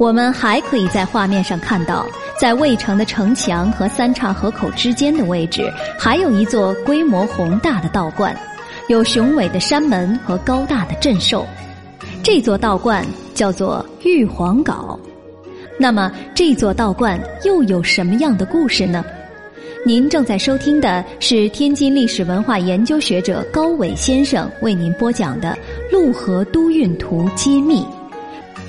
我们还可以在画面上看到，在渭城的城墙和三岔河口之间的位置，还有一座规模宏大的道观，有雄伟的山门和高大的镇兽。这座道观叫做玉皇镐。那么，这座道观又有什么样的故事呢？您正在收听的是天津历史文化研究学者高伟先生为您播讲的《陆河都运图揭秘》。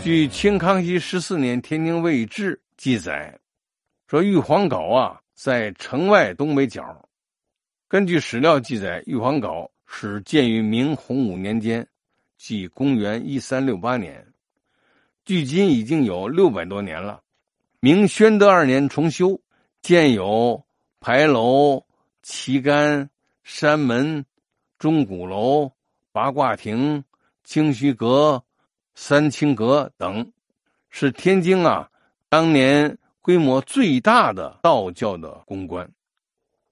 据清康熙十四年《天津卫志》记载，说玉皇镐啊在城外东北角。根据史料记载，玉皇镐始建于明洪武年间，即公元一三六八年，距今已经有六百多年了。明宣德二年重修，建有牌楼、旗杆、山门、钟鼓楼、八卦亭、清虚阁。三清阁等，是天津啊当年规模最大的道教的宫观。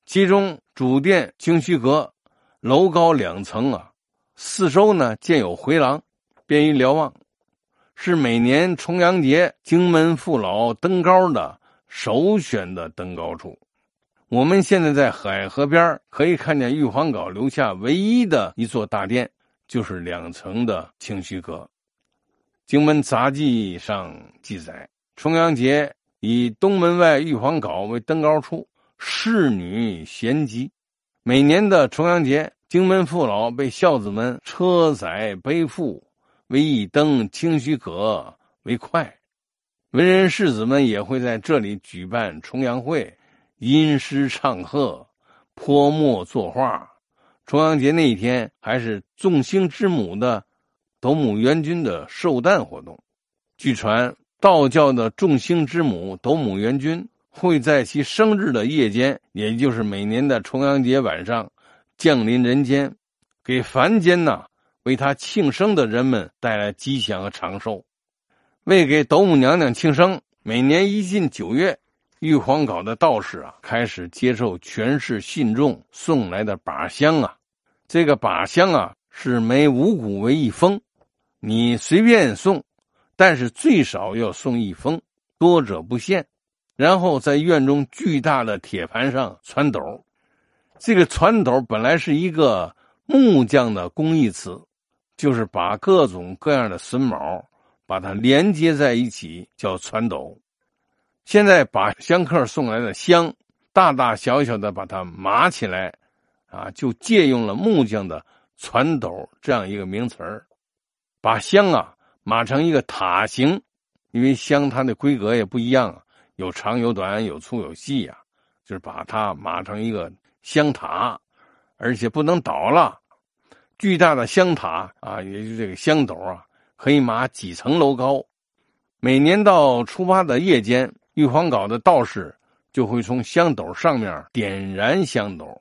其中主殿清虚阁，楼高两层啊，四周呢建有回廊，便于瞭望，是每年重阳节京门父老登高的首选的登高处。我们现在在海河边可以看见玉皇镐留下唯一的一座大殿，就是两层的清虚阁。《荆门杂记》上记载，重阳节以东门外玉皇镐为登高处，侍女衔集。每年的重阳节，荆门父老被孝子们车载背负，为一登清虚阁为快。文人士子们也会在这里举办重阳会，吟诗唱和，泼墨作画。重阳节那一天，还是众星之母的。斗母元君的寿诞活动，据传道教的众星之母斗母元君会在其生日的夜间，也就是每年的重阳节晚上，降临人间，给凡间呐为他庆生的人们带来吉祥和长寿。为给斗母娘娘庆生，每年一进九月，玉皇镐的道士啊开始接受全市信众送来的把香啊，这个把香啊是每五谷为一封。你随便送，但是最少要送一封，多者不限。然后在院中巨大的铁盘上攒斗，这个攒斗本来是一个木匠的工艺词，就是把各种各样的榫卯把它连接在一起，叫攒斗。现在把香客送来的香，大大小小的把它码起来，啊，就借用了木匠的攒斗这样一个名词儿。把香啊码成一个塔形，因为香它的规格也不一样，有长有短，有粗有细呀。就是把它码成一个香塔，而且不能倒了。巨大的香塔啊，也就这个香斗啊，可以码几层楼高。每年到初八的夜间，玉皇岗的道士就会从香斗上面点燃香斗，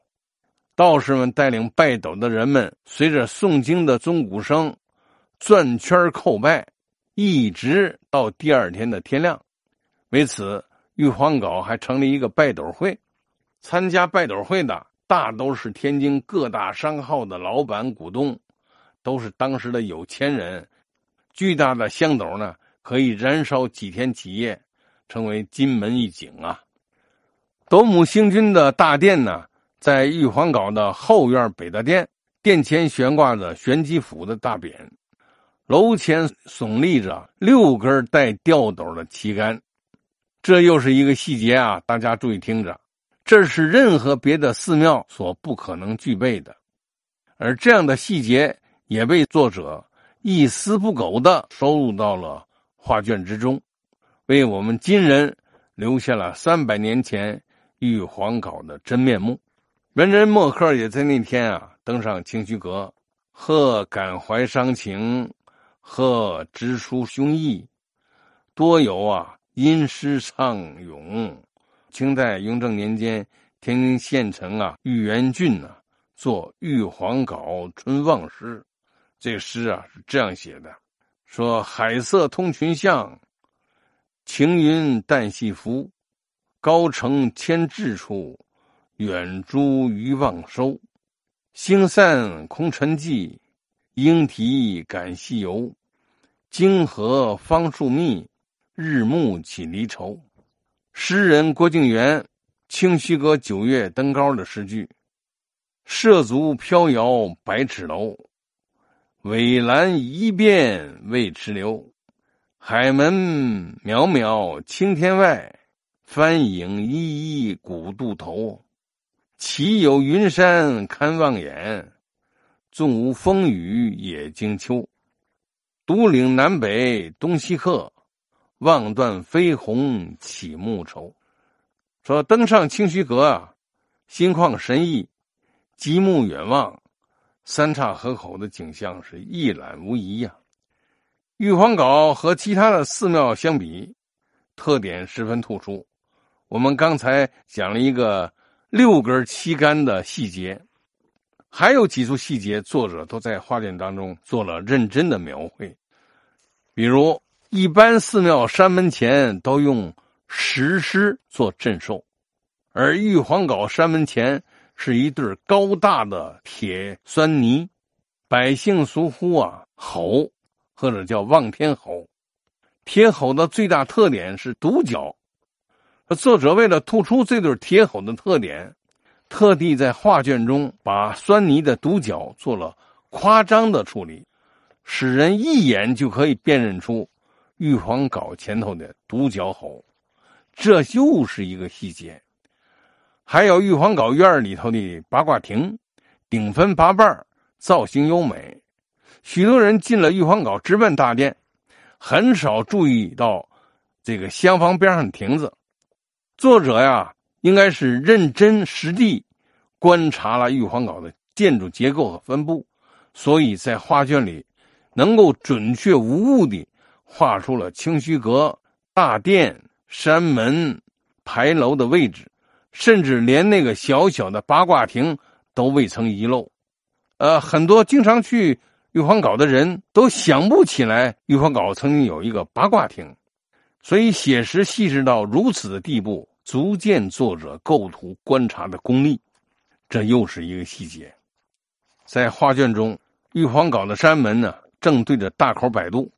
道士们带领拜斗的人们，随着诵经的钟鼓声。转圈叩拜，一直到第二天的天亮。为此，玉皇镐还成立一个拜斗会。参加拜斗会的大都是天津各大商号的老板股东，都是当时的有钱人。巨大的香斗呢，可以燃烧几天几夜，成为金门一景啊。斗母星君的大殿呢，在玉皇镐的后院北大殿，殿前悬挂着玄机府的大匾。楼前耸立着六根带吊斗的旗杆，这又是一个细节啊！大家注意听着，这是任何别的寺庙所不可能具备的，而这样的细节也被作者一丝不苟的收录到了画卷之中，为我们今人留下了三百年前玉皇镐的真面目。文人墨客也在那天啊登上清虚阁，贺感怀伤情。和直抒胸臆，多有啊吟诗唱咏。清代雍正年间，天津县城啊玉元郡呢作《玉皇稿春望诗》，这诗啊是这样写的：说海色通群象，晴云淡细浮，高城千咫处，远诸渔望收。星散空沉寂，莺啼感西游。泾河芳树密，日暮起离愁。诗人郭敬元《清虚阁九月登高》的诗句：“涉足飘摇百尺楼，苇栏一遍未迟留。海门渺渺青天外，帆影依依古渡头。岂有云山看望眼，纵无风雨也经秋。独岭南北东西客。”望断飞鸿起暮愁，说登上清虚阁啊，心旷神怡，极目远望，三岔河口的景象是一览无遗呀。玉皇岛和其他的寺庙相比，特点十分突出。我们刚才讲了一个六根旗杆的细节，还有几处细节，作者都在画卷当中做了认真的描绘，比如。一般寺庙山门前都用石狮做镇守，而玉皇岛山门前是一对高大的铁酸泥，百姓俗呼啊吼，或者叫望天吼。铁吼的最大特点是独角，作者为了突出这对铁吼的特点，特地在画卷中把酸泥的独角做了夸张的处理，使人一眼就可以辨认出。玉皇镐前头的独角猴，这又是一个细节。还有玉皇镐院里头的八卦亭，顶分八瓣，造型优美。许多人进了玉皇镐直奔大殿，很少注意到这个厢房边上的亭子。作者呀，应该是认真实地观察了玉皇镐的建筑结构和分布，所以在画卷里能够准确无误的。画出了清虚阁、大殿、山门、牌楼的位置，甚至连那个小小的八卦亭都未曾遗漏。呃，很多经常去玉皇岛的人都想不起来玉皇岛曾经有一个八卦亭，所以写实细致到如此的地步，足见作者构图观察的功力。这又是一个细节，在画卷中，玉皇岛的山门呢，正对着大口摆渡。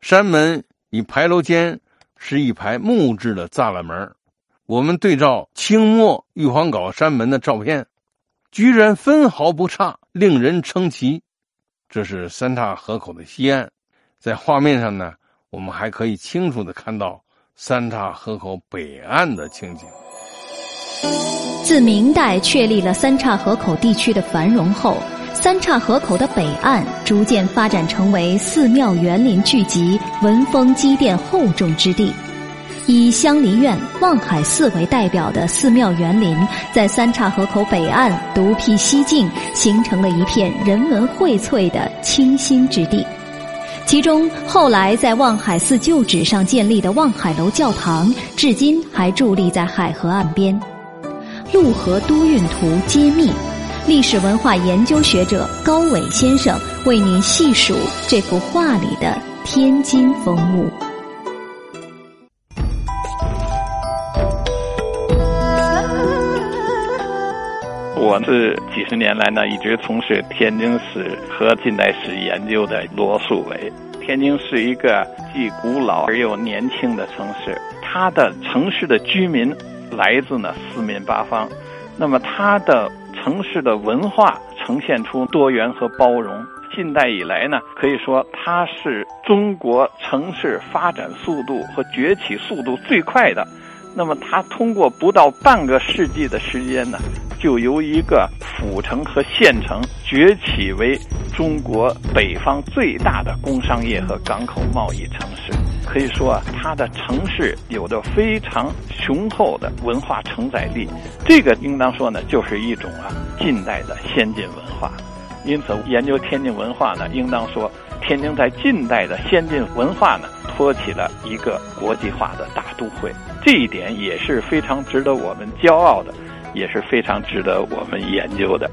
山门与牌楼间是一排木质的栅栏门，我们对照清末玉皇岗山门的照片，居然分毫不差，令人称奇。这是三岔河口的西岸，在画面上呢，我们还可以清楚的看到三岔河口北岸的情景。自明代确立了三岔河口地区的繁荣后。三岔河口的北岸逐渐发展成为寺庙园林聚集、文风积淀厚重之地。以香梨院、望海寺为代表的寺庙园林，在三岔河口北岸独辟蹊径，形成了一片人文荟萃的清新之地。其中，后来在望海寺旧址上建立的望海楼教堂，至今还伫立在海河岸边。陆河都运图揭秘。历史文化研究学者高伟先生为您细数这幅画里的天津风物。我是几十年来呢，一直从事天津市和近代史研究的罗树伟。天津是一个既古老而又年轻的城市，它的城市的居民来自呢四面八方，那么它的。城市的文化呈现出多元和包容。近代以来呢，可以说它是中国城市发展速度和崛起速度最快的。那么，它通过不到半个世纪的时间呢，就由一个府城和县城崛起为中国北方最大的工商业和港口贸易城市。可以说啊，它的城市有着非常雄厚的文化承载力，这个应当说呢，就是一种啊近代的先进文化。因此，研究天津文化呢，应当说天津在近代的先进文化呢，托起了一个国际化的大都会。这一点也是非常值得我们骄傲的，也是非常值得我们研究的。